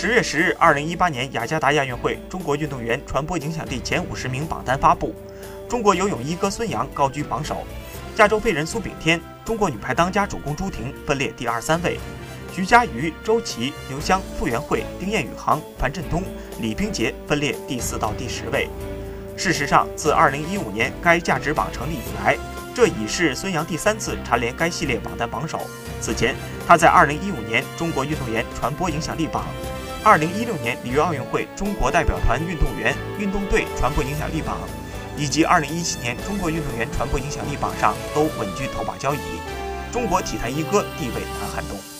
十月十日，二零一八年雅加达亚运会中国运动员传播影响力前五十名榜单发布，中国游泳一哥孙杨高居榜首，亚洲飞人苏炳添、中国女排当家主攻朱婷分列第二三位，徐嘉余、周琦、刘湘、傅园慧、丁彦雨航、樊振东、李冰洁分列第四到第十位。事实上，自二零一五年该价值榜成立以来，这已是孙杨第三次蝉联该系列榜单榜首。此前，他在二零一五年中国运动员传播影响力榜、二零一六年里约奥运会中国代表团运动员运动队传播影响力榜，以及二零一七年中国运动员传播影响力榜上都稳居头把交椅。中国体坛一哥地位难撼动。